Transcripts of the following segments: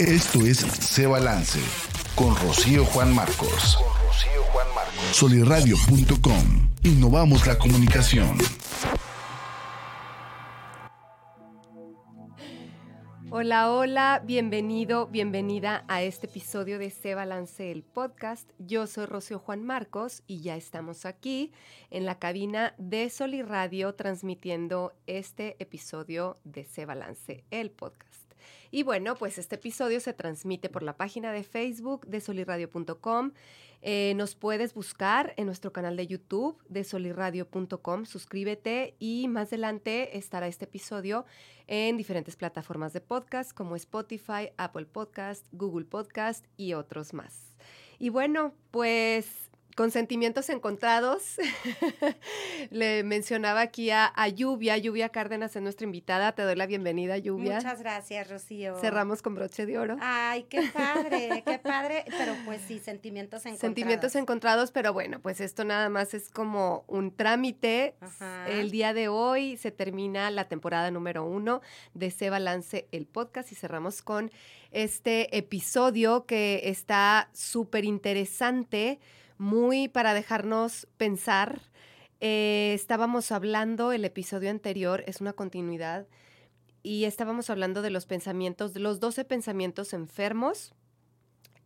Esto es Se Balance con Rocío Juan Marcos. Soliradio.com. Innovamos la comunicación. Hola, hola, bienvenido, bienvenida a este episodio de Se Balance el podcast. Yo soy Rocío Juan Marcos y ya estamos aquí en la cabina de Soliradio transmitiendo este episodio de Se Balance el podcast. Y bueno, pues este episodio se transmite por la página de Facebook de soliradio.com. Eh, nos puedes buscar en nuestro canal de YouTube de soliradio.com. Suscríbete y más adelante estará este episodio en diferentes plataformas de podcast como Spotify, Apple Podcast, Google Podcast y otros más. Y bueno, pues con sentimientos encontrados. Le mencionaba aquí a, Lluvia, Lluvia Cárdenas es nuestra invitada. Te doy la bienvenida, Lluvia. Muchas gracias, Rocío. Cerramos con broche de oro. Ay, qué padre, qué padre. Pero pues sí, sentimientos encontrados. Sentimientos encontrados, pero bueno, pues esto nada más es como un trámite. El día de hoy se termina la temporada número uno de Se Balance el podcast y cerramos con este episodio que está súper interesante muy para dejarnos pensar. Eh, estábamos hablando, el episodio anterior es una continuidad, y estábamos hablando de los pensamientos, de los 12 pensamientos enfermos.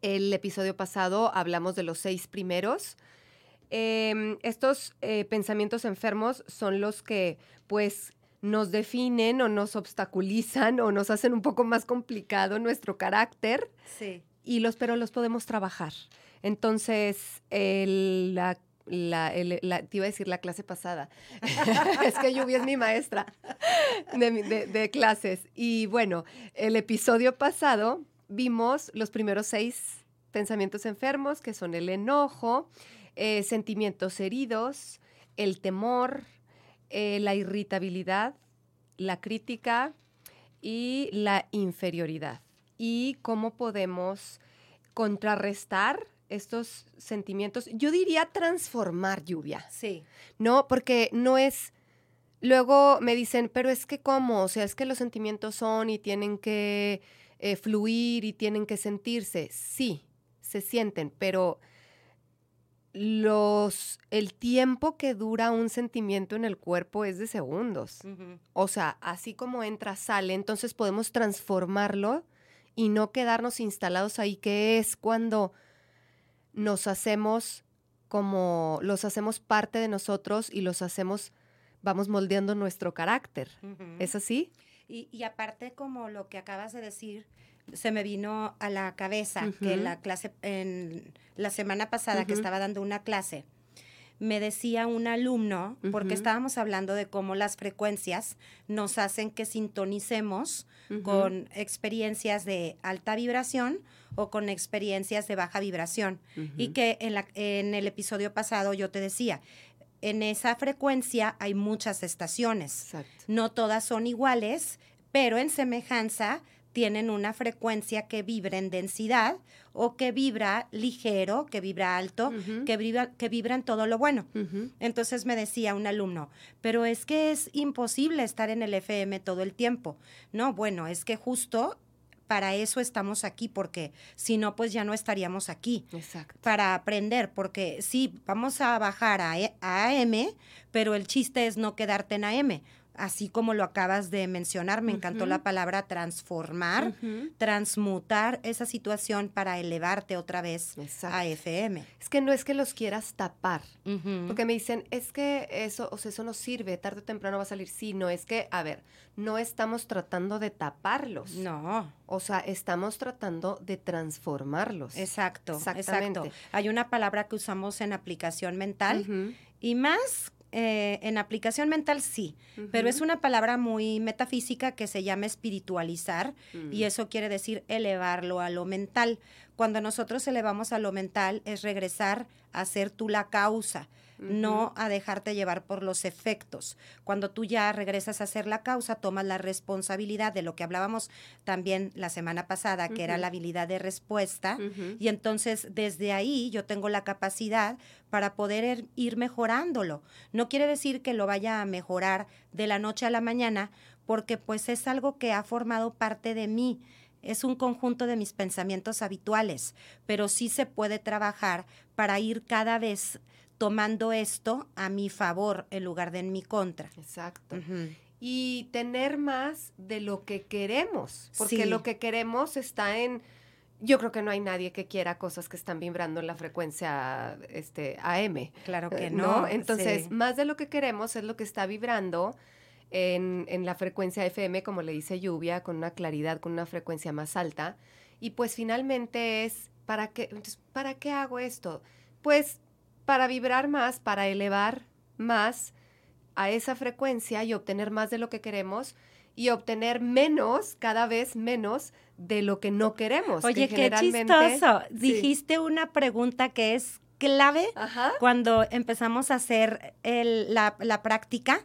El episodio pasado hablamos de los seis primeros. Em, estos eh, pensamientos enfermos son los que, pues, nos definen o nos obstaculizan o nos hacen un poco más complicado nuestro carácter. Sí. Y los, pero los podemos trabajar. Entonces, la, te iba a decir la clase pasada. es que Lluvia es mi maestra de, clases. Y bueno, el episodio pasado vimos los primeros seis pensamientos enfermos, que son el enojo, eh, sentimientos heridos, el temor, eh, la irritabilidad, la crítica y la inferioridad. Y cómo podemos contrarrestar estos sentimientos, yo diría transformar lluvia. Sí. No, porque no es... Luego me dicen, pero es que cómo, o sea, es que los sentimientos son y tienen que eh, fluir y tienen que sentirse. Sí, se sienten, pero los, el tiempo que dura un sentimiento en el cuerpo es de segundos. O sea, así como entra, sale, entonces podemos transformarlo y no quedarnos instalados ahí, que es cuando nos hacemos como, los hacemos parte de nosotros y los hacemos, vamos moldeando nuestro carácter. ¿Es así? Y, aparte, como lo que acabas de decir, se me vino a la cabeza que la clase, en la semana pasada que estaba dando una clase, me decía un alumno, porque estábamos hablando de cómo las frecuencias nos hacen que sintonicemos con experiencias de alta vibración o con experiencias de baja vibración. Y que en, la, en el episodio pasado yo te decía, en esa frecuencia hay muchas estaciones. No todas son iguales, pero en semejanza tienen una frecuencia que vibra en densidad o que vibra ligero, que vibra alto, que, vibra, que vibra en todo lo bueno. Entonces me decía un alumno, pero es que es imposible estar en el FM todo el tiempo. No, bueno, es que justo para eso estamos aquí, porque si no, pues ya no estaríamos aquí. Exacto. Para aprender, porque sí, vamos a bajar a, e, a AM, pero el chiste es no quedarte en AM así como lo acabas de mencionar, me encantó la palabra transformar, transmutar esa situación para elevarte otra vez a FM. Es que no es que los quieras tapar, porque me dicen, es que eso, o sea, eso no sirve, tarde o temprano va a salir. Sí, no, es que, a ver, no estamos tratando de taparlos. No. O sea, estamos tratando de transformarlos. Exacto, exacto. Hay una palabra que usamos en aplicación mental y más eh, en aplicación mental sí, pero es una palabra muy metafísica que se llama espiritualizar y eso quiere decir elevarlo a lo mental. Cuando nosotros elevamos a lo mental es regresar a ser tú la causa no a dejarte llevar por los efectos. Cuando tú ya regresas a ser la causa, tomas la responsabilidad de lo que hablábamos también la semana pasada, que era la habilidad de respuesta, y entonces desde ahí yo tengo la capacidad para poder er, ir mejorándolo. No quiere decir que lo vaya a mejorar de la noche a la mañana, porque pues es algo que ha formado parte de mí es un conjunto de mis pensamientos habituales, pero sí se puede trabajar para ir cada vez tomando esto a mi favor en lugar de en mi contra. Exacto. Y tener más de lo que queremos, porque lo que queremos está en yo creo que no hay nadie que quiera cosas que están vibrando en la frecuencia este, AM. Claro que eh, no. Entonces, más de lo que queremos es lo que está vibrando en, en, la frecuencia FM, como le dice lluvia, con una claridad, con una frecuencia más alta. Y pues finalmente es, ¿para qué, ¿para qué hago esto? Pues para vibrar más, para elevar más a esa frecuencia y obtener más de lo que queremos y obtener menos, cada vez menos de lo que no queremos. Oye, qué chistoso. Dijiste una pregunta que es clave cuando empezamos a hacer la, práctica,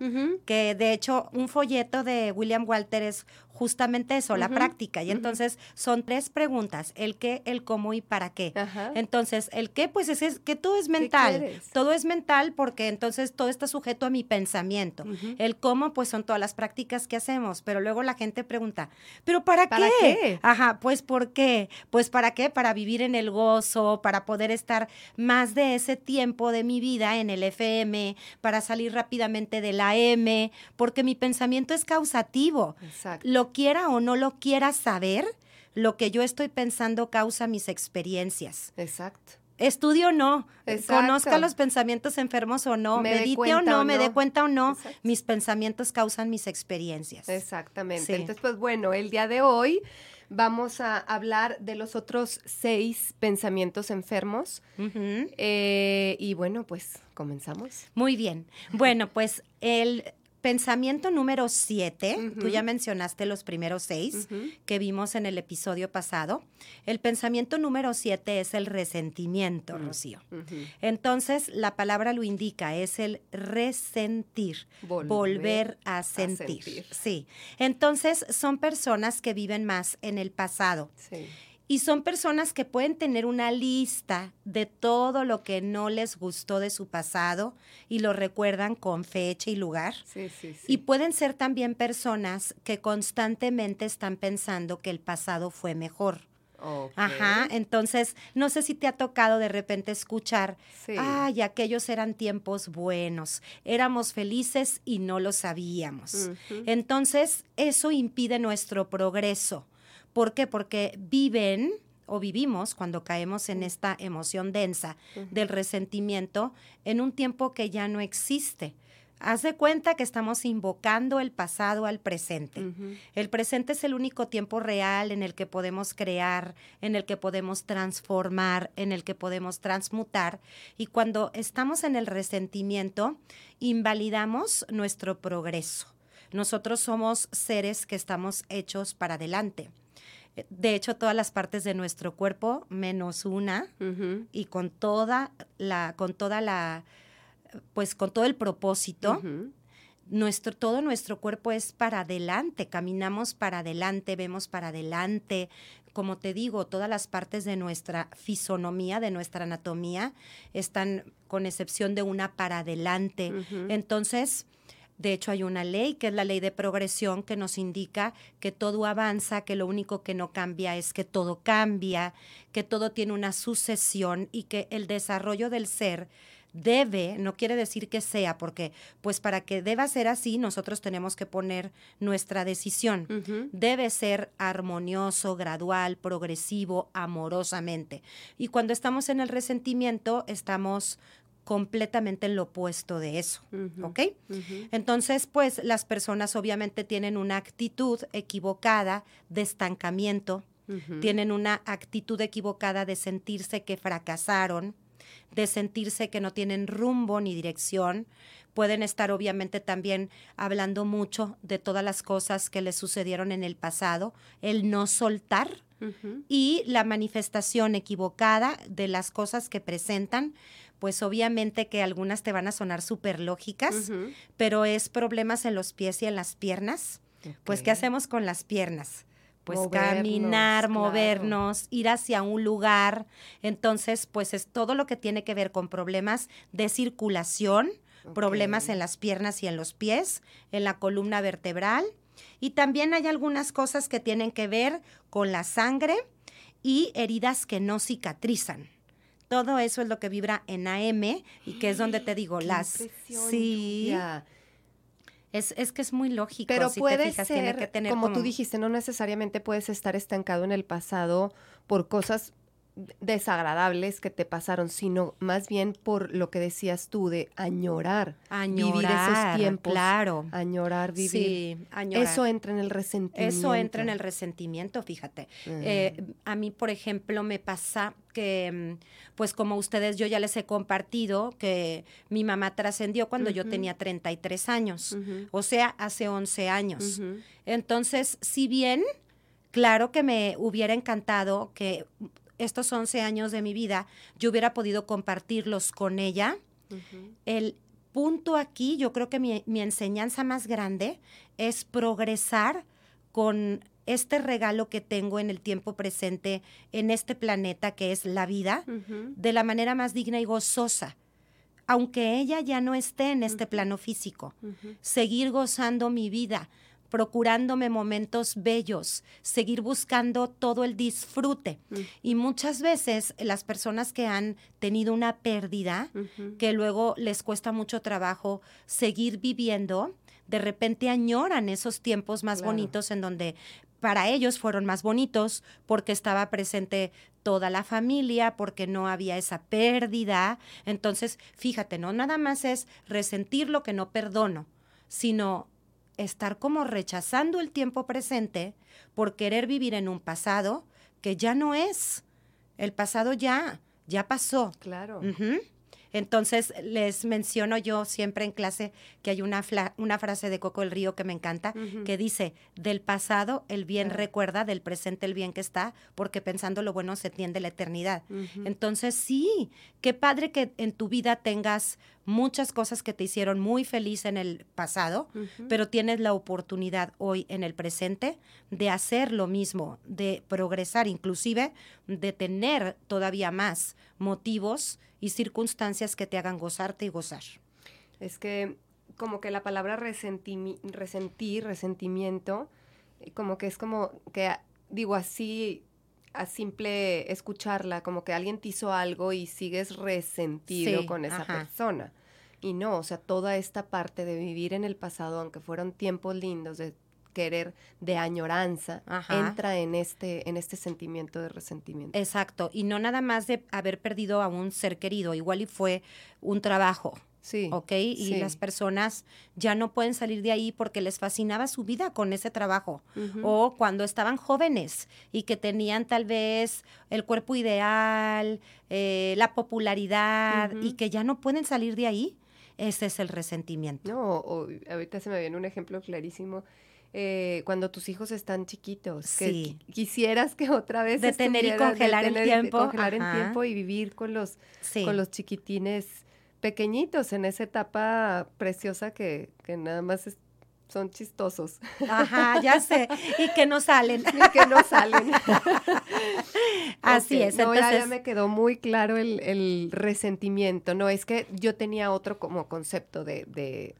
que de hecho un folleto de William Walter es justamente eso, la práctica. Y entonces son tres preguntas, el qué, el cómo y para qué. Entonces, el qué, pues es, que todo es mental. Todo es mental porque entonces todo está sujeto a mi pensamiento. El cómo, pues son todas las prácticas que hacemos. Pero luego la gente pregunta, ¿pero para, qué? Ajá, pues ¿por qué? Pues ¿para qué? Para vivir en el gozo, para poder estar más de ese tiempo de mi vida en el FM, para salir rápidamente de la M, porque mi pensamiento es causativo. Exacto quiera o no lo quiera saber, lo que yo estoy pensando causa mis experiencias. Exacto. Estudio o no, conozca los pensamientos enfermos o no, medite o no, me dé cuenta o no, mis pensamientos causan mis experiencias. Exactamente. Entonces, pues bueno, el día de hoy vamos a hablar de los otros seis pensamientos enfermos. Eh, y bueno, pues comenzamos. Muy bien. Bueno, pues el Pensamiento número siete, tú ya mencionaste los primeros seis que vimos en el episodio pasado. El pensamiento número siete es el resentimiento, Rocío. Entonces, la palabra lo indica, es el resentir, volver, a, sentir. a, sentir. Sí. Entonces, son personas que viven más en el pasado. Sí. Y son personas que pueden tener una lista de todo lo que no les gustó de su pasado y lo recuerdan con fecha y lugar. Sí, sí, sí. Y pueden ser también personas que constantemente están pensando que el pasado fue mejor. Ajá, entonces no sé si te ha tocado de repente escuchar, ay, aquellos eran tiempos buenos, éramos felices y no lo sabíamos. Entonces, eso impide nuestro progreso. ¿Por qué? Porque viven o vivimos cuando caemos en esta emoción densa del resentimiento en un tiempo que ya no existe. Haz de cuenta que estamos invocando el pasado al presente. El presente es el único tiempo real en el que podemos crear, en el que podemos transformar, en el que podemos transmutar. Y cuando estamos en el resentimiento, invalidamos nuestro progreso. Nosotros somos seres que estamos hechos para adelante. De hecho, todas las partes de nuestro cuerpo, menos una, y con toda la, con toda la, pues con todo el propósito, nuestro, todo nuestro cuerpo es para adelante, caminamos para adelante, vemos para adelante. Como te digo, todas las partes de nuestra fisonomía, de nuestra anatomía, están con excepción de una para adelante. Entonces, de hecho, hay una ley, que es la ley de progresión, que nos indica que todo avanza, que lo único que no cambia es que todo cambia, que todo tiene una sucesión y que el desarrollo del ser debe, no quiere decir que sea, porque pues para que deba ser así, nosotros tenemos que poner nuestra decisión. Debe ser armonioso, gradual, progresivo, amorosamente. Y cuando estamos en el resentimiento, estamos completamente en lo opuesto de eso, ¿ok? Entonces, pues las personas obviamente tienen una actitud equivocada de estancamiento, tienen una actitud equivocada de sentirse que fracasaron, de sentirse que no tienen rumbo ni dirección. Pueden estar obviamente también hablando mucho de todas las cosas que les sucedieron en el pasado, el no soltar y la manifestación equivocada de las cosas que presentan pues obviamente que algunas te van a sonar súper lógicas, pero es problemas en los pies y en las piernas. Pues, ¿qué hacemos con las piernas? Pues caminar, movernos, ir hacia un lugar. Entonces, pues es todo lo que tiene que ver con problemas de circulación, problemas en las piernas y en los pies, en la columna vertebral Y también hay algunas cosas que tienen que ver con la sangre y heridas que no cicatrizan. Todo eso es lo que vibra en AM y que es donde te digo, Qué las... Sí, Lluvia. es, es que es muy lógico. Pero si te puede tiene que tener como, tú dijiste, no necesariamente puedes estar estancado en el pasado por cosas desagradables que te pasaron, sino más bien por lo que decías tú de añorar, vivir esos Añorar, tiempos, claro. añorar, vivir. Sí, añorar. Eso entra en el resentimiento. Eso entra en el resentimiento, fíjate. Eh, a mí, por ejemplo, me pasa que, mm, pues como ustedes, yo ya les he compartido que mi mamá trascendió cuando yo tenía 33 años, Ujú. o sea, hace 11 años. Entonces, si bien, claro que me hubiera encantado que estos 11 años de mi vida yo hubiera podido compartirlos con ella, el punto aquí, yo creo que mi, mi enseñanza más grande es progresar con este regalo que tengo en el tiempo presente, en este planeta que es la vida, de la manera más digna y gozosa. Aunque ella ya no esté en este plano físico, seguir gozando mi vida, procurándome momentos bellos, seguir buscando todo el disfrute. Mm. Y muchas veces las personas que han tenido una pérdida, que luego les cuesta mucho trabajo seguir viviendo, de repente añoran esos tiempos más Claro. bonitos en donde para ellos fueron más bonitos porque estaba presente toda la familia, porque no había esa pérdida. Entonces, fíjate, no nada más es resentir lo que no perdono, sino estar como rechazando el tiempo presente por querer vivir en un pasado que ya no es. El pasado ya, ya pasó. Claro. Ujú. Entonces, les menciono yo siempre en clase que hay una, fla- una frase de Coco el Río que me encanta, que dice, del pasado el bien recuerda, del presente el bien que está, porque pensando lo bueno se tiende la eternidad. Entonces, sí, qué padre que en tu vida tengas muchas cosas que te hicieron muy feliz en el pasado, pero tienes la oportunidad hoy en el presente de hacer lo mismo, de progresar, inclusive de tener todavía más motivos y circunstancias que te hagan gozarte y gozar. Es que como que la palabra resentimi- resentir, resentimiento, eh, como que es como que, ah, digo así, a simple escucharla, como que alguien te hizo algo y sigues resentido Sí, con esa ajá. persona. Y no, o sea, toda esta parte de vivir en el pasado, aunque fueron tiempos lindos, de querer, de añoranza, Ajá. entra en este, en este sentimiento de resentimiento. Exacto, y no nada más de haber perdido a un ser querido, igual y fue un trabajo, sí. ¿ok? Y sí. las personas ya no pueden salir de ahí porque les fascinaba su vida con ese trabajo. O cuando estaban jóvenes y que tenían tal vez el cuerpo ideal, eh, la popularidad y que ya no pueden salir de ahí, ese es el resentimiento. No, o, ahorita se me viene un ejemplo clarísimo. Eh, cuando tus hijos están chiquitos, que Sí. quisieras que otra vez Detener y congelar el detener y tiempo, congelar el tiempo y vivir con los Sí. con los chiquitines pequeñitos en esa etapa preciosa que, que nada más es- son chistosos Ajá, ya sé. Y que no salen. y que no salen. Así es. No, ya- ya, Entonces, me quedó muy claro el, el resentimiento. No, es que yo tenía otro como concepto de, de,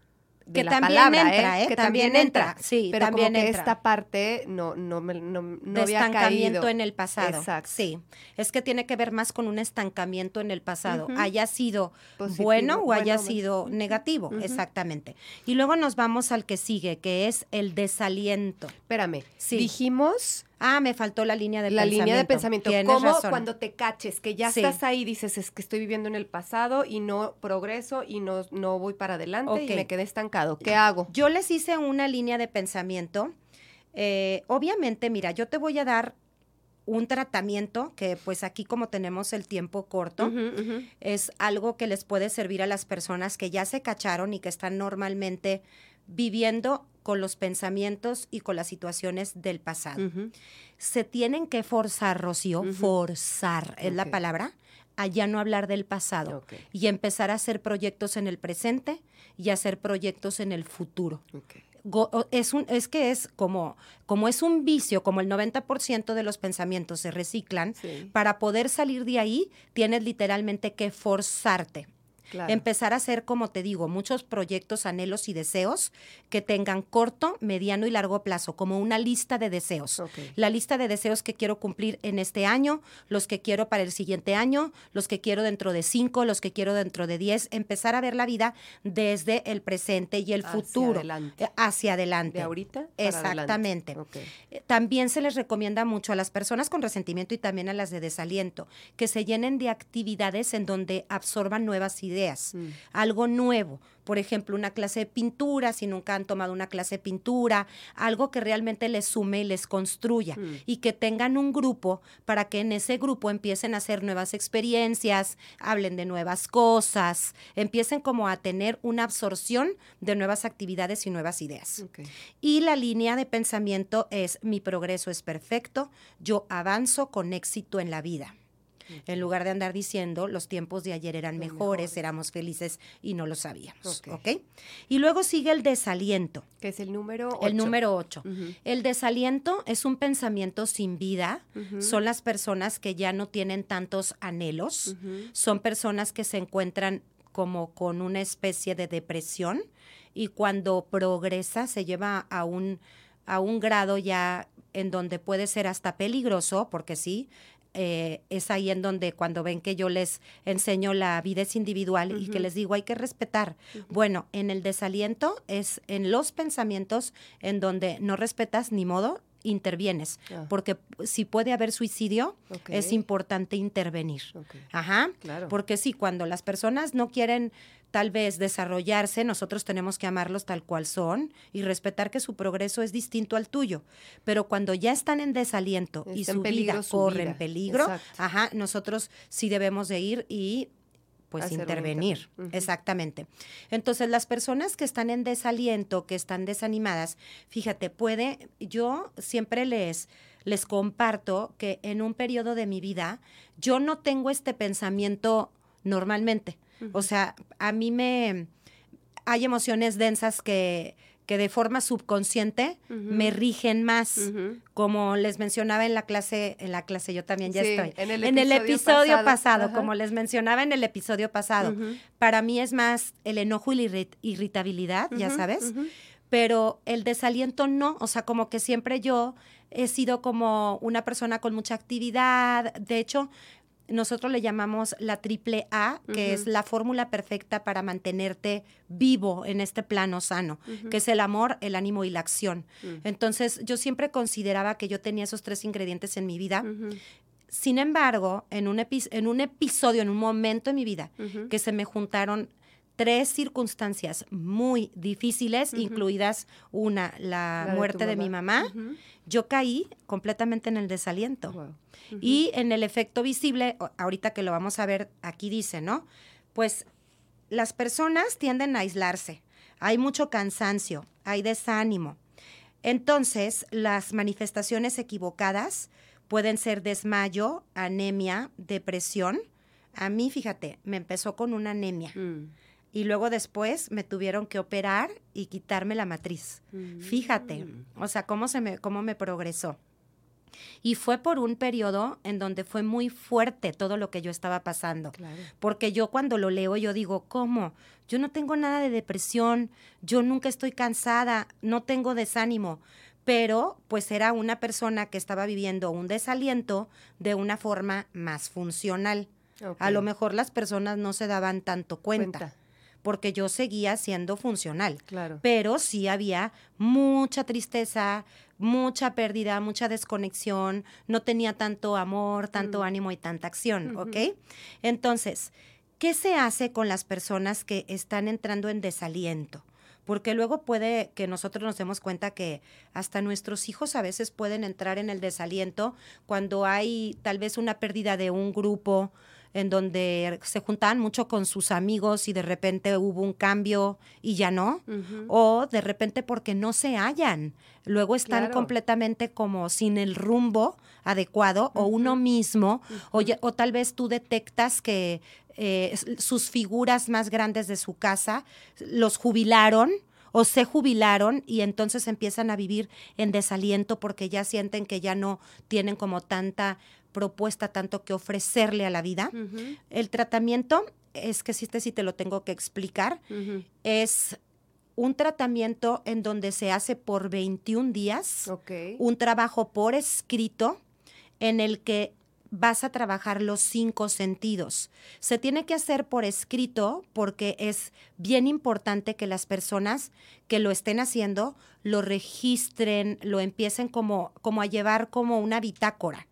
de Que la también palabra, entra, ¿eh? Que También entra, sí, Pero también como que entra. esta parte no, no, me, no, no de había estancamiento caído. en el pasado. Exacto. Sí, es que tiene que ver más con un estancamiento en el pasado, haya sido Positivo, bueno o haya bueno, sido negativo, exactamente. Y luego nos vamos al que sigue, que es el desaliento. Espérame, Sí. dijimos Ah, me faltó la línea de la pensamiento. línea de pensamiento. Tienes ¿Cómo razón. cuando te caches, que ya Sí. estás ahí, dices, es que estoy viviendo en el pasado y no progreso y no, no voy para adelante Ok. y me quedé estancado? ¿Qué hago? Yo les hice una línea de pensamiento. Eh, obviamente, mira, yo te voy a dar un tratamiento que pues aquí como tenemos el tiempo corto, es algo que les puede servir a las personas que ya se cacharon y que están normalmente viviendo con los pensamientos y con las situaciones del pasado. Se tienen que forzar, Rocío, forzar es la palabra, a ya no hablar del pasado y empezar a hacer proyectos en el presente y hacer proyectos en el futuro. Go- es, un, es que es como, como es un vicio, como el 90% de los pensamientos se reciclan, Sí. para poder salir de ahí tienes literalmente que forzarte. Empezar a hacer, como te digo, muchos proyectos, anhelos y deseos que tengan corto, mediano y largo plazo, como una lista de deseos. La lista de deseos que quiero cumplir en este año, los que quiero para el siguiente año, los que quiero dentro de cinco, los que quiero dentro de diez. Empezar a ver la vida desde el presente y el futuro. Adelante. Eh, hacia adelante. De ahorita. Exactamente. Eh, también se les recomienda mucho a las personas con resentimiento y también a las de desaliento que se llenen de actividades en donde absorban nuevas ideas Mm. algo nuevo. Por ejemplo, una clase de pintura, si nunca han tomado una clase de pintura, algo que realmente les sume y les construya. Mm. Y que tengan un grupo para que en ese grupo empiecen a hacer nuevas experiencias, hablen de nuevas cosas, empiecen como a tener una absorción de nuevas actividades y nuevas ideas. Y la línea de pensamiento es mi progreso es perfecto, yo avanzo con éxito en la vida en lugar de andar diciendo los tiempos de ayer eran mejores, éramos felices y no lo sabíamos. ¿Ok? Y luego sigue el desaliento. Que es el número 8. El número 8. El desaliento es un pensamiento sin vida. Son las personas que ya no tienen tantos anhelos. Son personas que se encuentran como con una especie de depresión y cuando progresa se lleva a un, a un grado ya en donde puede ser hasta peligroso, porque sí, eh, es ahí en donde cuando ven que yo les enseño la vida es individual y que les digo hay que respetar. Bueno, en el desaliento es en los pensamientos en donde no respetas ni modo, intervienes, ah. porque si puede haber suicidio, es importante intervenir. Ajá, porque sí, cuando las personas no quieren tal vez desarrollarse, nosotros tenemos que amarlos tal cual son y respetar que su progreso es distinto al tuyo. Pero cuando ya están en desaliento y su vida corre en peligro, ajá, nosotros sí debemos de ir y pues intervenir. Exactamente. Entonces, las personas que están en desaliento, que están desanimadas, fíjate, puede, yo siempre les, les comparto que en un periodo de mi vida, yo no tengo este pensamiento normalmente. O sea, a mí me... Hay emociones densas que, que de forma subconsciente me rigen más, como les mencionaba en la clase, en la clase yo también ya estoy, en el episodio, pasado, como les mencionaba en el episodio pasado, para mí es más el enojo y la irritabilidad, ya sabes, pero el desaliento no, o sea, como que siempre yo he sido como una persona con mucha actividad, de hecho, nosotros le llamamos la triple A, que es la fórmula perfecta para mantenerte vivo en este plano sano, que es el amor, el ánimo y la acción. Mm. Entonces, yo siempre consideraba que yo tenía esos tres ingredientes en mi vida. Sin embargo, en un, en un episodio, en un momento en mi vida, que se me juntaron tres circunstancias muy difíciles, incluidas una, la, muerte de, mi mamá, yo caí completamente en el desaliento. Y en el efecto visible, ahorita que lo vamos a ver, aquí dice, ¿no? Pues las personas tienden a aislarse, hay mucho cansancio, hay desánimo. Entonces, las manifestaciones equivocadas pueden ser desmayo, anemia, depresión. A mí, fíjate, me empezó con una anemia. Mm y luego después me tuvieron que operar y quitarme la matriz. Fíjate, mm. o sea, cómo, se me, cómo me progresó. Y fue por un periodo en donde fue muy fuerte todo lo que yo estaba pasando. Porque yo cuando lo leo, yo digo, ¿cómo? Yo no tengo nada de depresión, yo nunca estoy cansada, no tengo desánimo. Pero pues era una persona que estaba viviendo un desaliento de una forma más funcional. A lo mejor las personas no se daban tanto cuenta porque yo seguía siendo funcional. Claro. Pero sí había mucha tristeza, mucha pérdida, mucha desconexión, no tenía tanto amor, tanto mm. ánimo y tanta acción, ¿ok? Entonces, ¿qué se hace con las personas que están entrando en desaliento? porque luego puede que nosotros nos demos cuenta que hasta nuestros hijos a veces pueden entrar en el desaliento cuando hay tal vez una pérdida de un grupo, en donde se juntaban mucho con sus amigos y de repente hubo un cambio y ya no, o de repente porque no se hallan, luego están completamente como sin el rumbo adecuado o uno mismo, o, o, tal vez tú detectas que eh, sus figuras más grandes de su casa los jubilaron o se jubilaron y entonces empiezan a vivir en desaliento porque ya sienten que ya no tienen como tanta propuesta tanto que ofrecerle a la vida. El tratamiento es que sí, este sí te lo tengo que explicar, es un tratamiento en donde se hace por 21 días, un trabajo por escrito en el que vas a trabajar los cinco sentidos. Se tiene que hacer por escrito porque es bien importante que las personas que lo estén haciendo lo registren, lo empiecen como, como a llevar como una bitácora.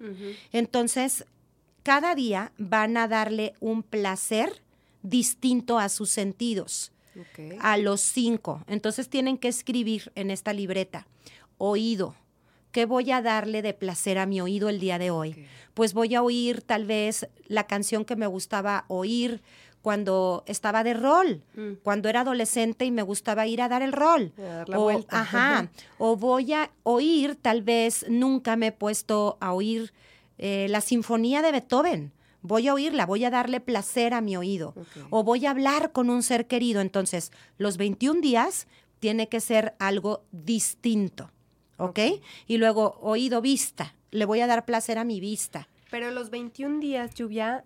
Entonces, cada día van a darle un placer distinto a sus sentidos, a los cinco. Entonces tienen que escribir en esta libreta, oído, ¿qué voy a darle de placer a mi oído el día de hoy? Pues voy a oír tal vez la canción que me gustaba oír cuando estaba de rol, mm. cuando era adolescente y me gustaba ir a dar el rol. o, Ajá. o voy a oír, tal vez nunca me he puesto a oír eh, la sinfonía de Beethoven. Voy a oírla, voy a darle placer a mi oído. O voy a hablar con un ser querido. Entonces, los 21 días tiene que ser algo distinto. ¿Ok? Y luego, oído, vista. Le voy a dar placer a mi vista. Pero los 21 días, lluvia,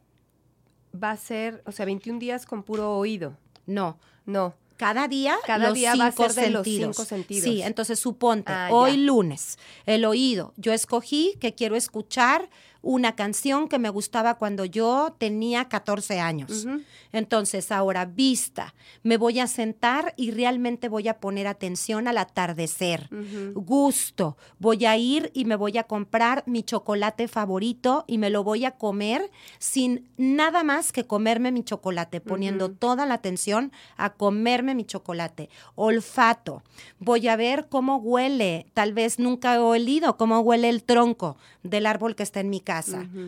va a ser, o sea, 21 días con puro oído. No. No cada día cada día va a ser de los cinco sentidos. Sí, entonces suponte, ah, hoy lunes, el oído, yo escogí que quiero escuchar una canción que me gustaba cuando yo tenía 14 años. Entonces, ahora vista, me voy a sentar y realmente voy a poner atención al atardecer. Gusto, voy a ir y me voy a comprar mi chocolate favorito y me lo voy a comer sin nada más que comerme mi chocolate, poniendo toda la atención a comerme mi chocolate. Olfato, voy a ver cómo huele, tal vez nunca he olido cómo huele el tronco del árbol que está en mi casa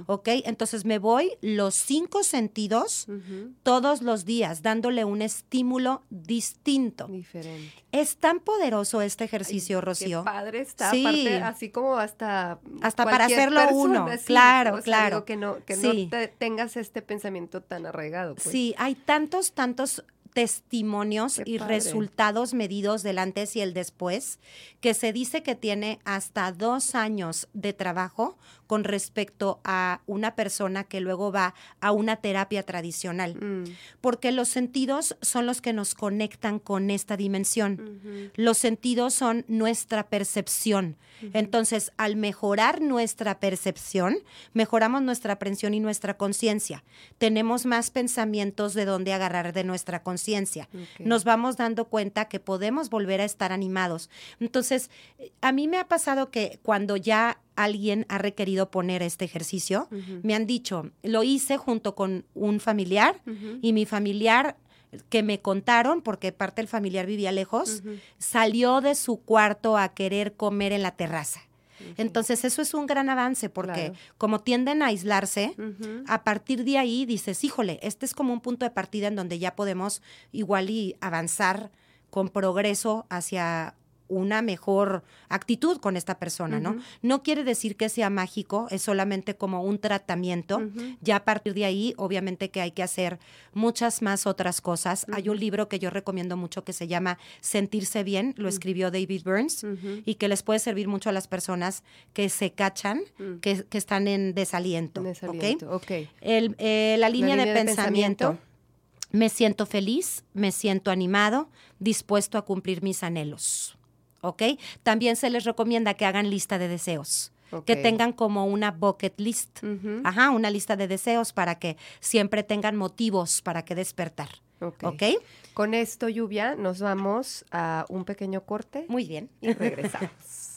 ¿ok? Entonces me voy los cinco sentidos todos los días, dándole un estímulo distinto. Diferente. Es tan poderoso este ejercicio, Rocío. Qué padre está, sí. así como hasta... Hasta para hacerlo uno, claro, claro. que no, que no tengas este pensamiento tan arraigado. Pues. Sí, hay tantos, tantos testimonios y resultados medidos del antes y el después, que se dice que tiene hasta dos años de trabajo con respecto a una persona que luego va a una terapia tradicional, mm. porque los sentidos son los que nos conectan con esta dimensión. Los sentidos son nuestra percepción. Entonces, al mejorar nuestra percepción, mejoramos nuestra aprensión y nuestra conciencia. Tenemos más pensamientos de dónde agarrar de nuestra conciencia. Nos vamos dando cuenta que podemos volver a estar animados. Entonces, a mí me ha pasado que cuando ya alguien ha requerido poner este ejercicio. Me han dicho, lo hice junto con un familiar y mi familiar que me contaron, porque parte del familiar vivía lejos, salió de su cuarto a querer comer en la terraza. Entonces eso es un gran avance porque como tienden a aislarse, a partir de ahí dices, híjole, este es como un punto de partida en donde ya podemos igual y avanzar con progreso hacia una mejor actitud con esta persona, ¿no? No quiere decir que sea mágico, es solamente como un tratamiento. Ya a partir de ahí, obviamente que hay que hacer muchas más otras cosas. Hay un libro que yo recomiendo mucho que se llama Sentirse Bien, lo escribió David Burns, y que les puede servir mucho a las personas que se cachan, mm. que, están en desaliento. desaliento eh, la línea, de, pensamiento me siento feliz, me siento animado, dispuesto a cumplir mis anhelos. ¿Ok? También se les recomienda que hagan lista de deseos. Que tengan como una bucket list, ajá, una lista de deseos para que siempre tengan motivos para que despertar. ¿Ok? Con esto, Lluvia, nos vamos a un pequeño corte. Muy bien. Y regresamos.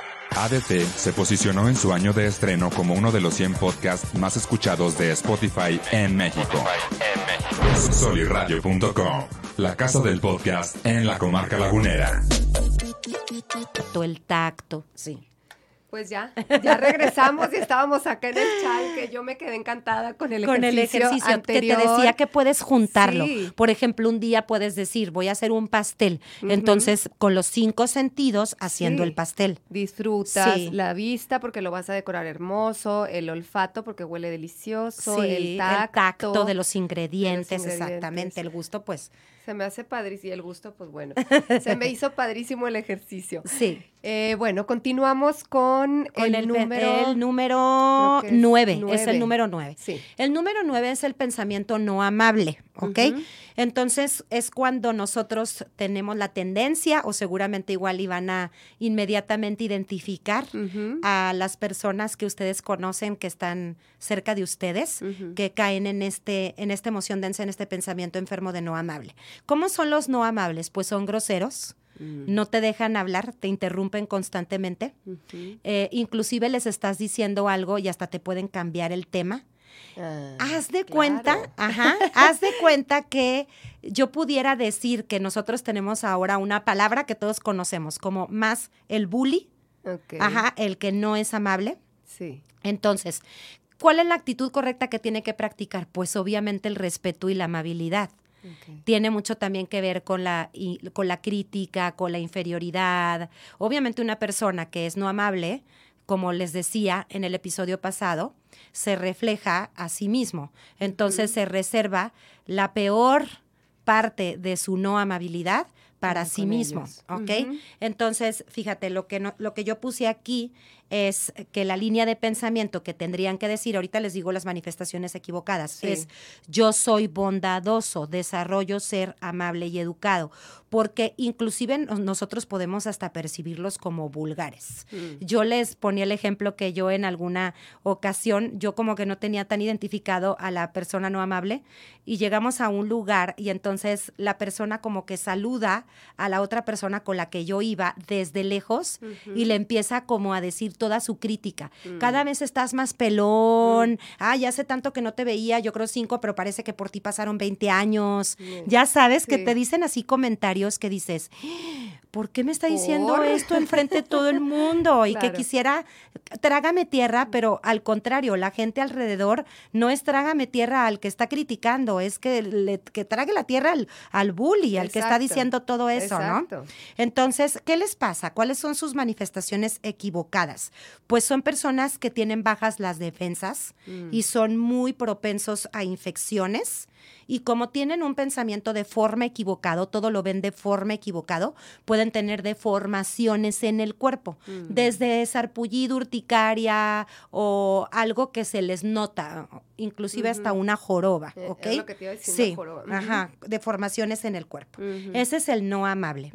ADT se posicionó en su año de estreno como uno de los 100 podcasts más escuchados de Spotify en México. Soliradio.com, la casa del podcast en la comarca lagunera. El tacto, sí. Pues ya, ya regresamos y estábamos acá en el chat, que yo me quedé encantada con el con ejercicio, el ejercicio anterior. que te decía que puedes juntarlo. Sí. Por ejemplo, un día puedes decir, voy a hacer un pastel. Entonces, con los cinco sentidos haciendo Sí. el pastel. Disfrutas Sí. la vista porque lo vas a decorar hermoso, el olfato porque huele delicioso, Sí, el tacto, de los ingredientes, ingredientes. exactamente. El gusto, pues, Se me hace padrísimo y el gusto, pues bueno, se me hizo padrísimo el ejercicio. sí. Eh, bueno, continuamos con, Con el, número. el número creo que es nueve, es nueve. el número nueve. Sí. El número nueve es el pensamiento no amable, ¿ok? Entonces es cuando nosotros tenemos la tendencia, o seguramente igual iban a inmediatamente identificar a las personas que ustedes conocen que están cerca de ustedes, que caen en este, en esta emoción densa, en este pensamiento enfermo de no amable. ¿Cómo son los no amables? Pues son groseros, Mm. no te dejan hablar, te interrumpen constantemente. Eh, inclusive les estás diciendo algo y hasta te pueden cambiar el tema. Ah, Haz de claro. cuenta, ajá, haz de cuenta que yo pudiera decir que nosotros tenemos ahora una palabra que todos conocemos, como más el bully, ajá, el que no es amable. Sí. Entonces, ¿cuál es la actitud correcta que tiene que practicar? Pues obviamente el respeto y la amabilidad tiene mucho también que ver con la, y- con la crítica, con la inferioridad. Obviamente una persona que es no amable, como les decía en el episodio pasado, se refleja a sí mismo. Entonces se reserva la peor parte de su no amabilidad para sí mismo, ellos. ¿ok? Entonces, fíjate, lo que, no- lo que yo puse aquí es que la línea de pensamiento que tendrían que decir, ahorita les digo las manifestaciones equivocadas, Sí. es yo soy bondadoso, desarrollo ser amable y educado, porque inclusive nos- nosotros podemos hasta percibirlos como vulgares. Mm. Yo les ponía el ejemplo que yo en alguna ocasión, yo como que no tenía tan identificado a la persona no amable y llegamos a un lugar y entonces la persona como que saluda a la otra persona con la que yo iba desde lejos y le empieza como a decir toda su crítica. Mm. Cada vez estás más pelón, ah, ya hace tanto que no te veía, yo creo cinco, pero parece que por ti pasaron 20 años. Mm. Ya sabes que te dicen así comentarios que dices, ¿por qué me está diciendo ¿Por? esto enfrente de todo el mundo? Y que quisiera, trágame tierra, pero al contrario, la gente alrededor no es trágame tierra al que está criticando, es que, le, que trague la tierra al, al bully, al que está diciendo todo eso, ¿no? Exacto. Entonces, ¿qué les pasa? ¿Cuáles son sus manifestaciones equivocadas? Pues son personas que tienen bajas las defensas Mm. y son muy propensos a infecciones. Y como tienen un pensamiento de forma equivocado, todo lo ven de forma equivocado, pueden tener deformaciones en el cuerpo, Mm. desde sarpullido, urticaria o algo que se les nota, inclusive hasta una joroba, Eh, ¿ok? es lo que te iba a decir, sí, una joroba. Ajá, deformaciones en el cuerpo. Ese es el no amable.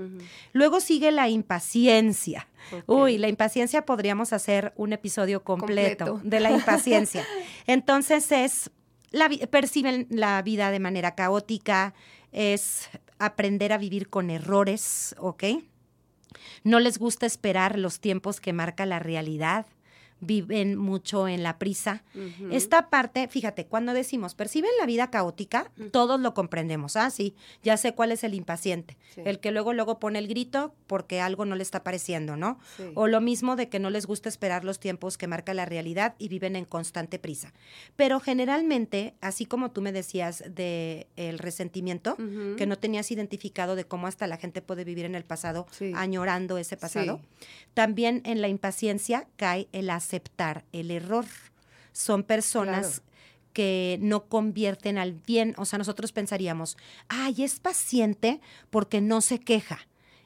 Luego sigue la impaciencia. Uy, la impaciencia podríamos hacer un episodio completo, Completo. de la impaciencia. Entonces es, la, perciben la vida de manera caótica, es aprender a vivir con errores, ¿ok? No les gusta esperar los tiempos que marca la realidad, viven mucho en la prisa. Esta parte, fíjate, cuando decimos perciben la vida caótica, todos lo comprendemos. Ah, sí, ya sé cuál es el impaciente. Sí. El que luego, luego pone el grito porque algo no le está pareciendo, ¿no? Sí. O lo mismo de que no les gusta esperar los tiempos que marca la realidad y viven en constante prisa. Pero generalmente, así como tú me decías de el resentimiento, que no tenías identificado de cómo hasta la gente puede vivir en el pasado Sí. añorando ese pasado, también en la impaciencia cae el aceptar el error. Son personas que no convierten al bien, o sea, nosotros pensaríamos, ay, es paciente porque no se queja.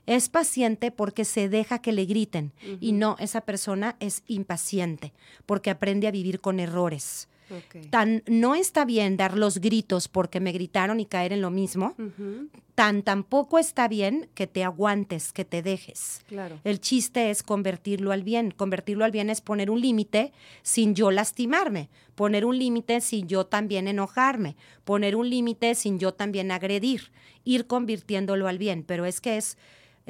Es paciente porque se deja que le griten. Y no, esa persona es impaciente porque aprende a vivir con errores. Tan no está bien dar los gritos porque me gritaron y caer en lo mismo, tan tampoco está bien que te aguantes, que te dejes. Claro. El chiste es convertirlo al bien. Convertirlo al bien es poner un límite sin yo lastimarme, poner un límite sin yo también enojarme, poner un límite sin yo también agredir, ir convirtiéndolo al bien. Pero es que es,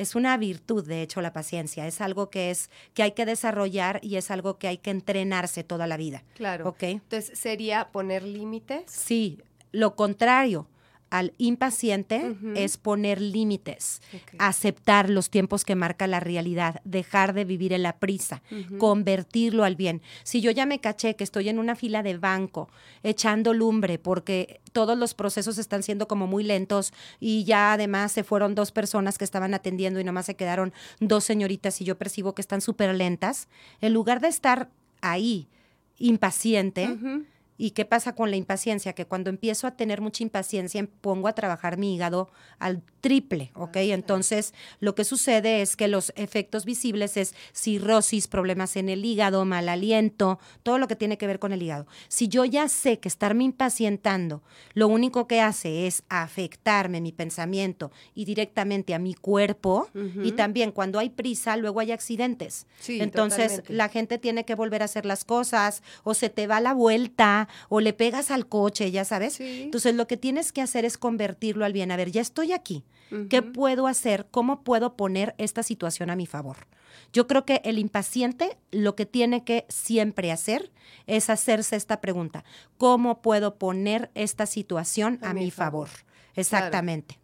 es una virtud, de hecho, la paciencia. Es algo que, es, que hay que desarrollar y es algo que hay que entrenarse toda la vida. Claro. ¿Ok? Entonces, sería poner límites. Sí, lo contrario. Al impaciente es poner límites, aceptar los tiempos que marca la realidad, dejar de vivir en la prisa, convertirlo al bien. Si yo ya me caché que estoy en una fila de banco echando lumbre porque todos los procesos están siendo como muy lentos y ya además se fueron dos personas que estaban atendiendo y nomás se quedaron dos señoritas y yo percibo que están súper lentas, en lugar de estar ahí impaciente, ¿Y qué pasa con la impaciencia? Que cuando empiezo a tener mucha impaciencia, pongo a trabajar mi hígado al triple, ¿ok? Entonces, lo que sucede es que los efectos visibles es cirrosis, problemas en el hígado, mal aliento, todo lo que tiene que ver con el hígado. Si yo ya sé que estarme impacientando, lo único que hace es afectarme mi pensamiento y directamente a mi cuerpo, y también cuando hay prisa, luego hay accidentes. Entonces, la gente tiene que volver a hacer las cosas o se te va la vuelta o le pegas al coche, ya sabes. Entonces lo que tienes que hacer es convertirlo al bien. A ver, ya estoy aquí. ¿Qué puedo hacer? ¿Cómo puedo poner esta situación a mi favor? Yo creo que el impaciente lo que tiene que siempre hacer es hacerse esta pregunta. ¿Cómo puedo poner esta situación a, mi favor? Exactamente.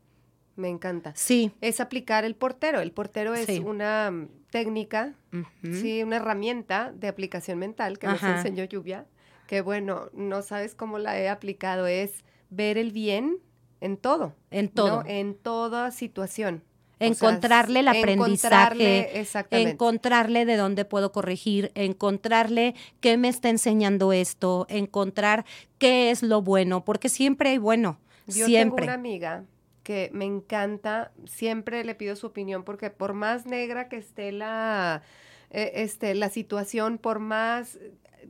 Me encanta. Sí. Es aplicar el portero. El portero es una técnica, sí, una herramienta de aplicación mental que nos enseñó Lluvia que bueno, no sabes cómo la he aplicado, es ver el bien en todo. En todo. En toda situación. Encontrarle el aprendizaje, encontrarle de dónde puedo corregir, encontrarle qué me está enseñando esto, encontrar qué es lo bueno, porque siempre hay bueno. Yo siempre. tengo una amiga que me encanta, siempre le pido su opinión, porque por más negra que esté la, eh, este, la situación, por más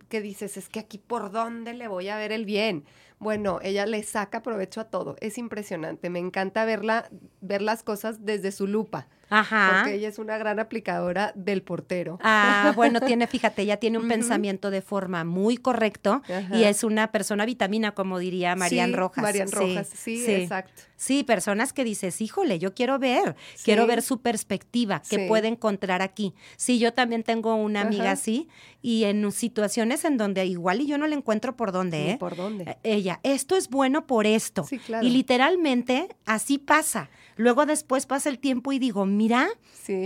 que dices, es que aquí por dónde le voy a ver el bien. Bueno, ella le saca provecho a todo. Es impresionante. Me encanta verla, ver las cosas desde su lupa. Ajá. Porque ella es una gran aplicadora del portero. Ah, bueno, tiene, fíjate, ella tiene un pensamiento de forma muy correcto y es una persona vitamina, como diría Marian Rojas. Marian Rojas, sí, exacto. Sí, personas que dices, híjole, yo quiero ver, quiero ver su perspectiva, qué puede encontrar aquí. Sí, yo también tengo una amiga así y en situaciones en donde igual y yo no le encuentro por dónde, ¿eh? ¿Por dónde? Eh, ella, esto es bueno por esto. Sí, claro. Y literalmente así pasa. Luego después pasa el tiempo y digo, mira,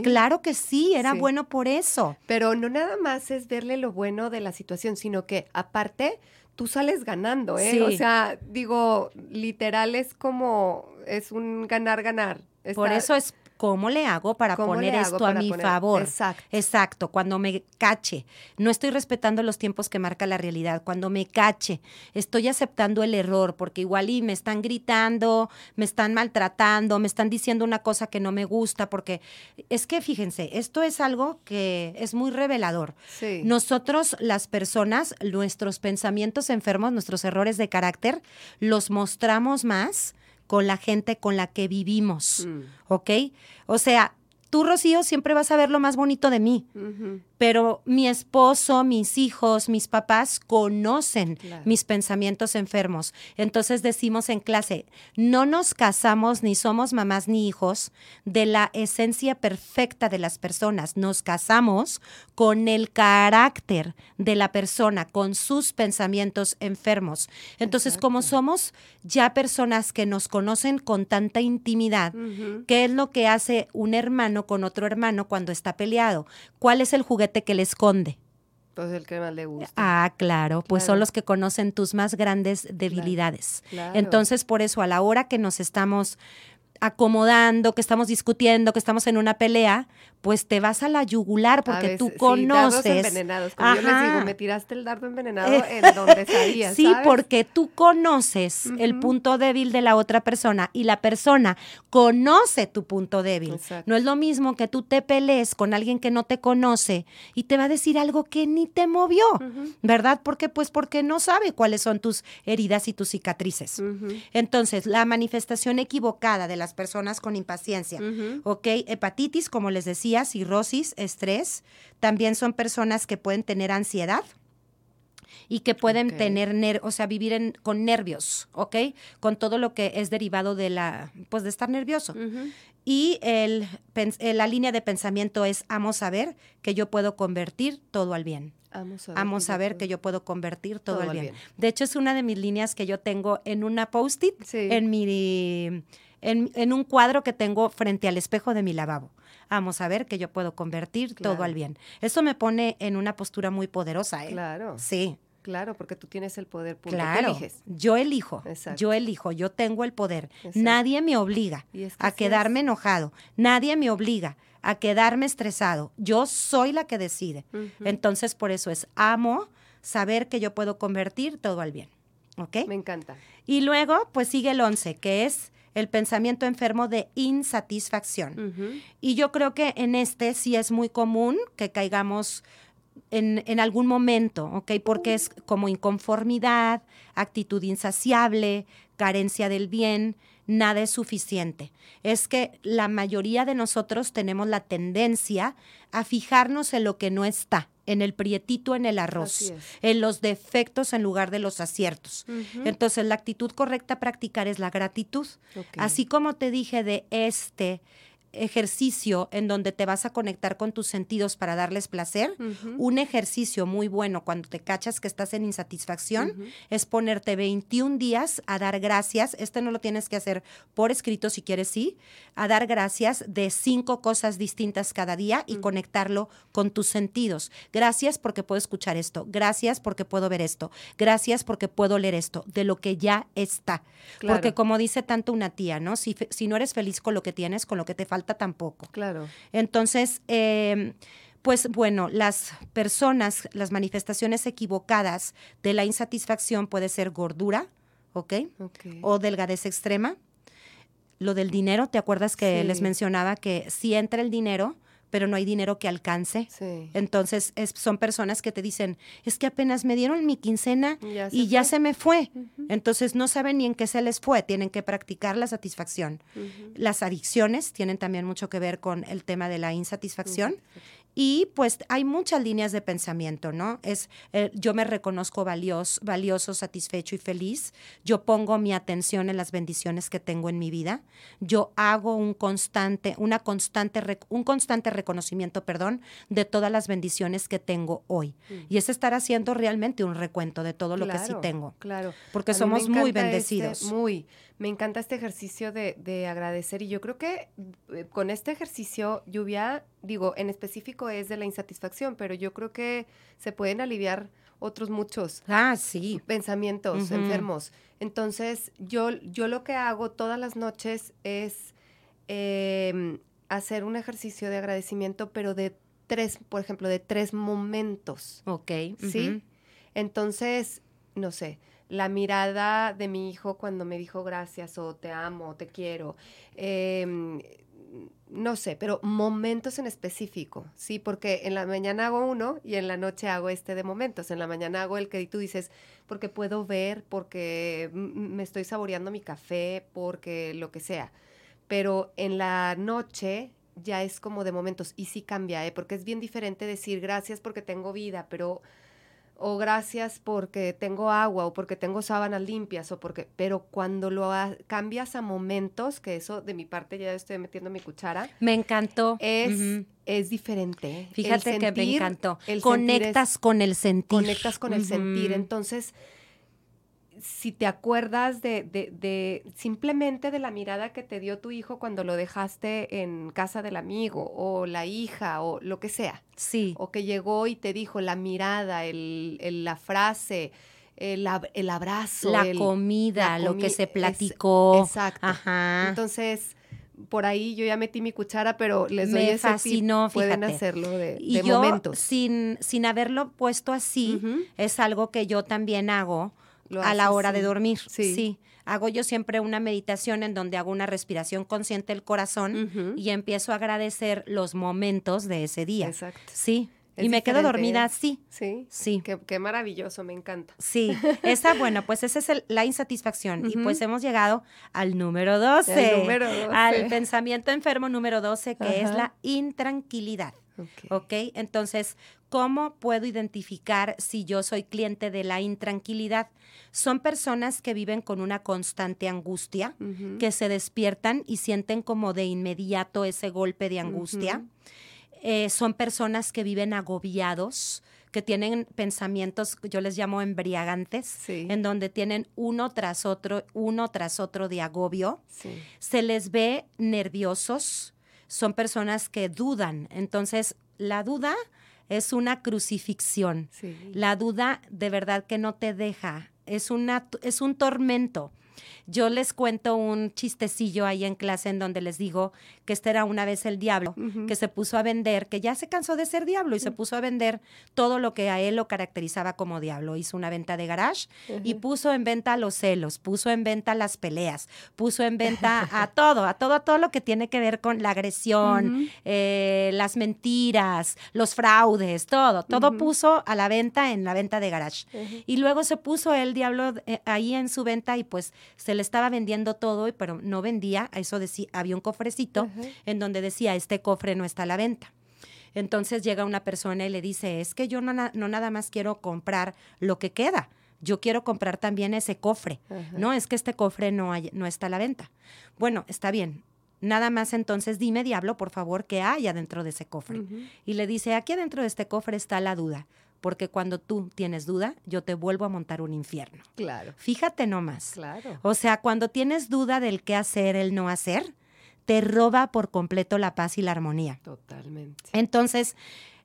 claro que sí, era bueno por eso. Pero no nada más es verle lo bueno de la situación, sino que aparte tú sales ganando, ¿eh? O sea, digo, literal es como, es un ganar-ganar. Por eso es ¿cómo le hago para poner esto a mi favor? Exacto. Exacto, cuando me cache, no estoy respetando los tiempos que marca la realidad, cuando me cache, estoy aceptando el error, porque igual y me están gritando, me están maltratando, me están diciendo una cosa que no me gusta, porque es que fíjense, esto es algo que es muy revelador. Sí. Nosotros, las personas, nuestros pensamientos enfermos, nuestros errores de carácter, los mostramos más con la gente con la que vivimos, mm. ¿ok? O sea, tú, Rocío, siempre vas a ver lo más bonito de mí pero mi esposo, mis hijos, mis papás conocen mis pensamientos enfermos. Entonces decimos en clase, no nos casamos ni somos mamás ni hijos de la esencia perfecta de las personas, nos casamos con el carácter de la persona, con sus pensamientos enfermos. Entonces, como somos ya personas que nos conocen con tanta intimidad, ¿qué es lo que hace un hermano con otro hermano cuando está peleado? ¿Cuál es el juguete? Que le esconde. Pues el que más le gusta. Ah, claro, pues son los que conocen tus más grandes debilidades. Entonces, por eso, a la hora que nos estamos acomodando, que estamos discutiendo, que estamos en una pelea, pues te vas a la yugular porque tú conoces. Sí, envenenados. Como yo les digo, me tiraste el dardo envenenado en donde sabías. Sí, porque tú conoces el punto débil de la otra persona y la persona conoce tu punto débil. No es lo mismo que tú te pelees con alguien que no te conoce y te va a decir algo que ni te movió, ¿verdad? Porque pues porque no sabe cuáles son tus heridas y tus cicatrices. Entonces, la manifestación equivocada de las personas con impaciencia, ¿ok? Hepatitis, como les decía, cirrosis, estrés, también son personas que pueden tener ansiedad, y que pueden tener, ner- o sea, vivir en- con nervios, ¿ok? Con todo lo que es derivado de la, pues de estar nervioso. Y el, eh, la línea de pensamiento es, amo saber que yo puedo convertir todo al bien. Amo saber, Amo que yo saber puedo- que yo puedo convertir todo, Todo al al bien. bien. De hecho, es una de mis líneas que yo tengo en una post-it, Sí. en mi en, en un cuadro que tengo frente al espejo de mi lavabo. Amo saber que yo puedo convertir todo al bien. Eso me pone en una postura muy poderosa, ¿eh? Claro, Sí, claro, porque tú tienes el poder. Tú claro. eliges. Yo elijo, Exacto. yo elijo, yo tengo el poder. Exacto. Nadie me obliga Y es que a quedarme es. enojado. Nadie me obliga a quedarme estresado. Yo soy la que decide. Entonces, por eso es amo saber que yo puedo convertir todo al bien. ¿Ok? Me encanta. Y luego, pues sigue el 11, que es el pensamiento enfermo de insatisfacción. Y yo creo que en este sí es muy común que caigamos en, en algún momento, ¿ok? Porque es como inconformidad, actitud insaciable, carencia del bien, nada es suficiente. Es que la mayoría de nosotros tenemos la tendencia a fijarnos en lo que no está, en el prietito en el arroz, en los defectos en lugar de los aciertos. Entonces, la actitud correcta a practicar es la gratitud. Así como te dije de este ejercicio en donde te vas a conectar con tus sentidos para darles placer, un ejercicio muy bueno cuando te cachas que estás en insatisfacción es ponerte 21 días a dar gracias. Este no lo tienes que hacer por escrito si quieres, sí. A dar gracias de cinco cosas distintas cada día y conectarlo con tus sentidos. Gracias porque puedo escuchar esto. Gracias porque puedo ver esto. Gracias porque puedo leer esto. De lo que ya está. Claro. Porque como dice tanto una tía, ¿no? Si, si no eres feliz con lo que tienes, con lo que te falta tampoco. Claro. Entonces, eh, pues bueno, las personas, las manifestaciones equivocadas de la insatisfacción puede ser gordura, ¿ok? Ok. O delgadez extrema. Lo del dinero, ¿te acuerdas que Sí. les mencionaba que si entra el dinero, pero no hay dinero que alcance? Sí. Entonces, es- son personas que te dicen, es que apenas me dieron mi quincena Ya y ya fue. se me fue. Entonces, no saben ni en qué se les fue, tienen que practicar la satisfacción. Las adicciones tienen también mucho que ver con el tema de la insatisfacción. Y pues hay muchas líneas de pensamiento, ¿no? Es eh, yo me reconozco valios- valioso, satisfecho y feliz. Yo pongo mi atención en las bendiciones que tengo en mi vida. Yo hago un constante, una constante, un constante reconocimiento, perdón, de todas las bendiciones que tengo hoy. Y es estar haciendo realmente un recuento de todo lo que sí tengo. Claro. Porque A somos muy encanta bendecidos. este- muy. Me encanta este ejercicio de, de agradecer y yo creo que eh, con este ejercicio, lluvia, digo, en específico es de la insatisfacción, pero yo creo que se pueden aliviar otros muchos Ah, sí. pensamientos enfermos. Entonces, yo, yo lo que hago todas las noches es em, hacer un ejercicio de agradecimiento, pero de tres, por ejemplo, de tres momentos. Ok. ¿sí? Entonces, no sé, la mirada de mi hijo cuando me dijo gracias o te amo o te quiero, em, no sé, pero momentos en específico, ¿sí? Porque en la mañana hago uno y en la noche hago este de momentos. En la mañana hago el que tú dices, porque puedo ver, porque me estoy saboreando mi café, porque lo que sea. Pero en la noche ya es como de momentos y sí cambia, ¿eh? Porque es bien diferente decir gracias porque tengo vida, pero o gracias porque tengo agua o porque tengo sábanas limpias o porque pero cuando lo ha- cambias a momentos que eso de mi parte ya estoy metiendo mi cuchara Me encantó. es es diferente Fíjate que me encantó. Conectas es- con el sentir. conectas con el sentir entonces si te acuerdas de, de, de simplemente de la mirada que te dio tu hijo cuando lo dejaste en casa del amigo o la hija o lo que sea Sí. o que llegó y te dijo la mirada, el, el- la frase, el, el abrazo, la comida, la lo que se es- platicó. exacto. Ajá. Entonces, por ahí yo ya metí mi cuchara, pero les doy Me ese tip, fascinó, Pueden fíjate. hacerlo de, y de yo, momentos. sin, sin haberlo puesto así, es algo que yo también hago Lo a la hora de sí. dormir. Sí. Hago yo siempre una meditación en donde hago una respiración consciente del corazón y empiezo a agradecer los momentos de ese día. Exacto. Sí. Es y me quedo dormida así. Sí. Sí. Qué, qué maravilloso, me encanta. Sí, esa, bueno, pues esa es el- la insatisfacción. Y pues hemos llegado al número 12. El número 12. Al pensamiento enfermo número 12, que es la intranquilidad. ¿Ok? Entonces, ¿cómo puedo identificar si yo soy cliente de la intranquilidad? Son personas que viven con una constante angustia, que se despiertan y sienten como de inmediato ese golpe de angustia. Eh, son personas que viven agobiados, que tienen pensamientos, yo les llamo embriagantes, en donde tienen uno tras otro, uno tras otro de agobio. Se les ve nerviosos, son personas que dudan. Entonces, la duda es una crucifixión. La duda de verdad que no te deja, es, una, es un tormento. Yo les cuento un chistecillo ahí en clase en donde les digo que este era una vez el diablo, que se puso a vender, que ya se cansó de ser diablo y se puso a vender todo lo que a él lo caracterizaba como diablo. Hizo una venta de garage y puso en venta los celos, puso en venta las peleas, puso en venta a todo, a todo, a todo lo que tiene que ver con la agresión, eh, las mentiras, los fraudes, todo, todo puso a la venta en la venta de garage. Y luego se puso el diablo eh, ahí en su venta y pues se le estaba vendiendo todo, pero no vendía, a eso decía, había un cofrecito en donde decía, este cofre no está a la venta. Entonces llega una persona y le dice, es que yo no, no nada más quiero comprar lo que queda, yo quiero comprar también ese cofre. No, es que este cofre no, no está a la venta. Bueno, está bien. Nada más entonces dime, diablo, por favor, qué hay adentro de ese cofre. Y le dice, aquí adentro de este cofre está la duda porque cuando tú tienes duda, yo te vuelvo a montar un infierno. Claro. Fíjate nomás. Claro. O sea, cuando tienes duda del qué hacer, el no hacer, te roba por completo la paz y la armonía. Totalmente. Entonces,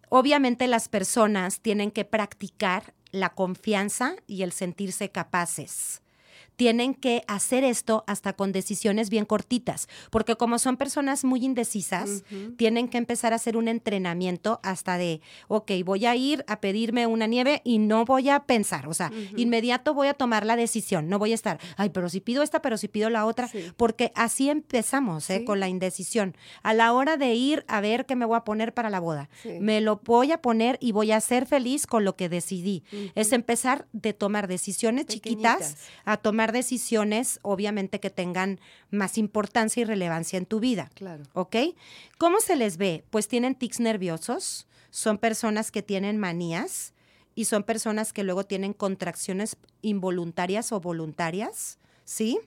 obviamente las personas tienen que practicar la confianza y el sentirse capaces tienen que hacer esto hasta con decisiones bien cortitas, porque como son personas muy indecisas, tienen que empezar a hacer un entrenamiento hasta de, ok, voy a ir a pedirme una nieve y no voy a pensar, o sea, inmediato voy a tomar la decisión, no voy a estar, ay, pero si pido esta, pero si pido la otra, porque así empezamos ¿eh? con la indecisión. A la hora de ir a ver qué me voy a poner para la boda, me lo voy a poner y voy a ser feliz con lo que decidí. Es empezar de tomar decisiones chiquitas a tomar decisiones, obviamente, que tengan más importancia y relevancia en tu vida. Claro. ¿Ok? ¿Cómo se les ve? Pues tienen tics nerviosos, son personas que tienen manías y son personas que luego tienen contracciones involuntarias o voluntarias, ¿sí?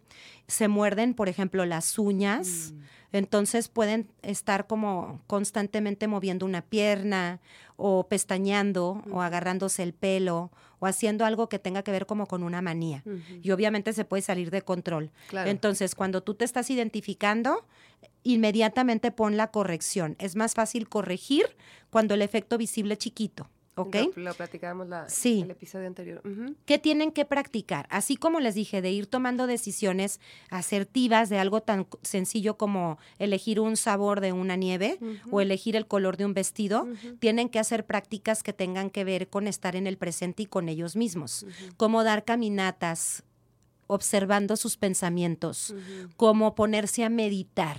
Se muerden, por ejemplo, las uñas. Mm. Entonces pueden estar como constantemente moviendo una pierna o pestañeando o agarrándose el pelo o haciendo algo que tenga que ver como con una manía. Y obviamente se puede salir de control. Entonces, cuando tú te estás identificando, inmediatamente pon la corrección. Es más fácil corregir cuando el efecto visible es chiquito. ¿Ok? Lo, platicábamos la, el episodio anterior. ¿Qué tienen que practicar? Así como les dije, de ir tomando decisiones asertivas de algo tan sencillo como elegir un sabor de una nieve o elegir el color de un vestido, tienen que hacer prácticas que tengan que ver con estar en el presente y con ellos mismos, como dar caminatas observando sus pensamientos, como ponerse a meditar,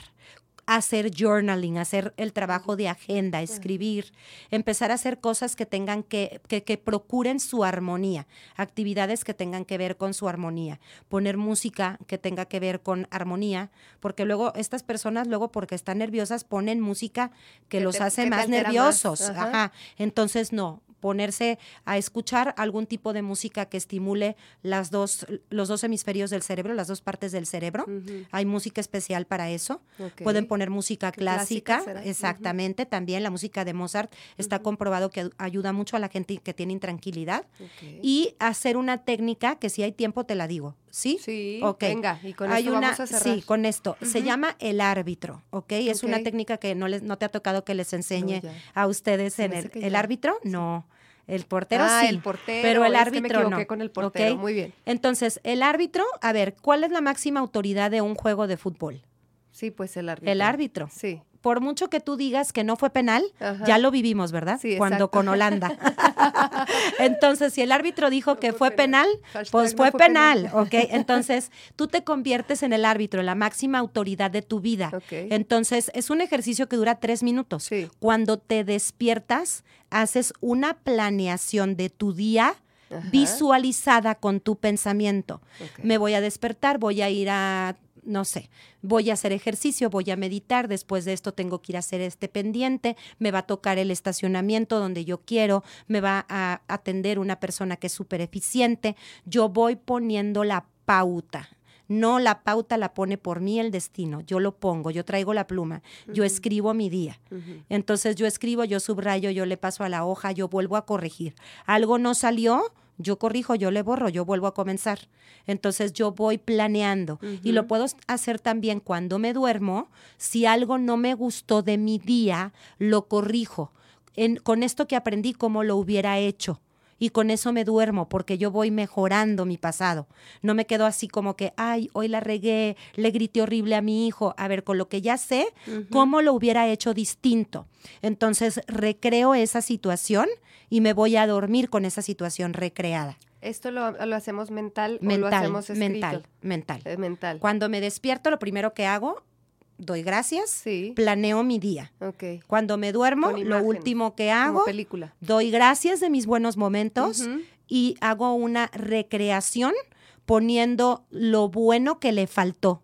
hacer journaling, hacer el trabajo de agenda, escribir, empezar a hacer cosas que tengan que, que, que, procuren su armonía, actividades que tengan que ver con su armonía, poner música que tenga que ver con armonía, porque luego estas personas, luego porque están nerviosas, ponen música que, los hace más nerviosos. Ajá. Entonces, no, ponerse a escuchar algún tipo de música que estimule las dos, los dos hemisferios del cerebro, las dos partes del cerebro. Hay música especial para eso. Pueden poner música clásica, exactamente. También la música de Mozart está comprobado que ayuda mucho a la gente que tiene intranquilidad. Y hacer una técnica que si hay tiempo te la digo. ¿Sí? Sí. Venga, y con esto vamos a cerrar. Sí, con esto. Se llama el árbitro, ¿ok? Es una técnica que no, les, no te ha tocado que les enseñe a ustedes en el, el árbitro. No. El portero ah, sí. el portero. Pero el árbitro no. con el portero. Muy bien. Entonces, el árbitro, a ver, ¿cuál es la máxima autoridad de un juego de fútbol? Sí, pues el árbitro. El árbitro. Sí por mucho que tú digas que no fue penal, ya lo vivimos, ¿verdad? Sí, Cuando con Holanda. Entonces, si el árbitro dijo que fue penal, pues fue, penal, ¿ok? Entonces, tú te conviertes en el árbitro, en la máxima autoridad de tu vida. Entonces, es un ejercicio que dura tres minutos. Cuando te despiertas, haces una planeación de tu día visualizada con tu pensamiento. Me voy a despertar, voy a ir a no sé, voy a hacer ejercicio, voy a meditar, después de esto tengo que ir a hacer este pendiente, me va a tocar el estacionamiento donde yo quiero, me va a atender una persona que es súper eficiente, yo voy poniendo la pauta. No la pauta la pone por mí el destino, yo lo pongo, yo traigo la pluma, yo escribo mi día. Entonces yo escribo, yo subrayo, yo le paso a la hoja, yo vuelvo a corregir. Algo no salió, yo corrijo, yo le borro, yo vuelvo a comenzar. Entonces yo voy planeando y lo puedo hacer también cuando me duermo. Si algo no me gustó de mi día, lo corrijo. con esto que aprendí, cómo lo hubiera hecho y con eso me duermo porque yo voy mejorando mi pasado. No me quedo así como que, ay, hoy la regué, le grité horrible a mi hijo. A ver, con lo que ya sé, cómo lo hubiera hecho distinto. Entonces, recreo esa situación y me voy a dormir con esa situación recreada. ¿Esto lo, hacemos mental, mental o lo hacemos escrito? Mental, mental. Es mental. Cuando me despierto, lo primero que hago doy gracias, planeo mi día. Cuando me duermo, lo último que hago, película. doy gracias de mis buenos momentos y hago una recreación poniendo lo bueno que le faltó.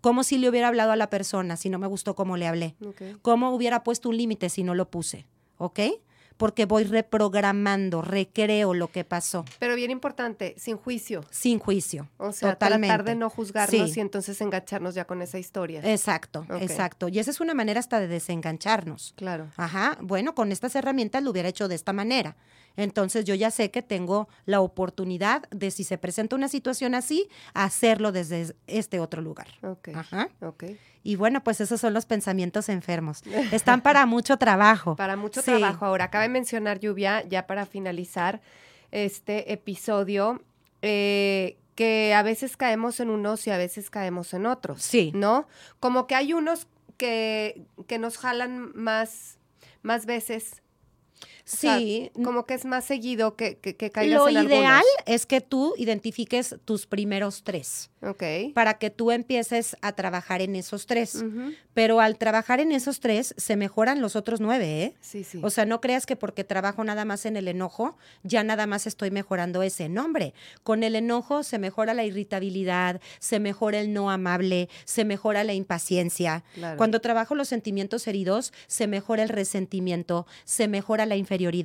Como si le hubiera hablado a la persona si no me gustó cómo le hablé. Cómo hubiera puesto un límite si no lo puse. ¿Ok? Porque voy reprogramando, recreo lo que pasó. Pero bien importante, sin juicio. Sin juicio. O sea, totalmente. tratar de no juzgarnos y entonces engancharnos ya con esa historia. Exacto, exacto. Y esa es una manera hasta de desengancharnos. Claro. Ajá. Bueno, con estas herramientas lo hubiera hecho de esta manera. Entonces yo ya sé que tengo la oportunidad de, si se presenta una situación así, hacerlo desde este otro lugar. Ajá. Ok. Y bueno, pues esos son los pensamientos enfermos. Están para mucho trabajo. Para mucho trabajo. Ahora, cabe mencionar, Lluvia, ya para finalizar este episodio, eh, que a veces caemos en unos y a veces caemos en otros. Sí. ¿No? Como que hay unos que, que nos jalan más, más veces Sí. como que es más seguido que, que, que caigas Lo en ideal es que tú identifiques tus primeros tres. Ok. Para que tú empieces a trabajar en esos tres. Pero al trabajar en esos tres, se mejoran los otros nueve, ¿eh? Sí, sí. O sea, no creas que porque trabajo nada más en el enojo, ya nada más estoy mejorando ese nombre. Con el enojo se mejora la irritabilidad, se mejora el no amable, se mejora la impaciencia. Cuando trabajo los sentimientos heridos, se mejora el resentimiento, se mejora la inferioridad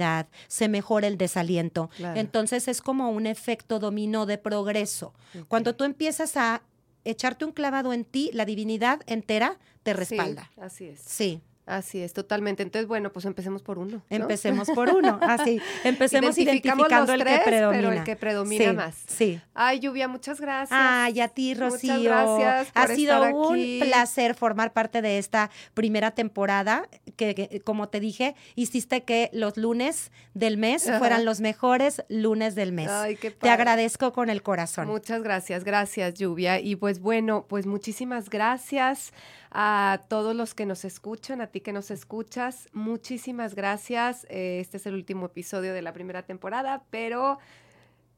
se mejora el desaliento. Entonces es como un efecto dominó de progreso. Cuando tú empiezas a echarte un clavado en ti, la divinidad entera te respalda. así es. Sí. Así es, totalmente. Entonces, bueno, pues empecemos por uno. Empecemos por uno, así. Empecemos identificando el que predomina. Pero el que predomina más. Sí. Ay, Lluvia, muchas gracias. Ay, a ti, Rocío. Muchas gracias. ha sido un placer formar parte de esta primera temporada, que, como te dije, hiciste que los lunes del mes fueran los mejores lunes del mes. Ay, qué Te agradezco con el corazón. Muchas gracias, gracias, Lluvia. Y pues bueno, pues muchísimas gracias a todos los que nos escuchan, a ti que nos escuchas. Muchísimas gracias. Eh, este es el último episodio de la primera temporada, pero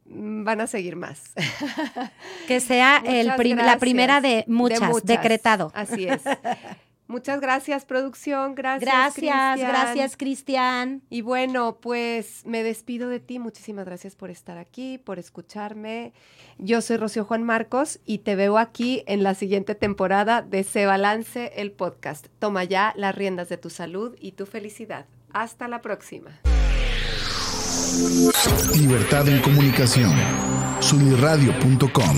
mm, van a seguir más. Que sea el la primera de muchas, decretado. Así es. Muchas gracias, producción. Gracias. Gracias, gracias, Cristian. Y bueno, pues me despido de ti. Muchísimas gracias por estar aquí, por escucharme. Yo soy Rocío Juan Marcos y te veo aquí en la siguiente temporada de Se Balance el podcast. Toma ya las riendas de tu salud y tu felicidad. Hasta la próxima. Libertad en comunicación. Sunirradio.com.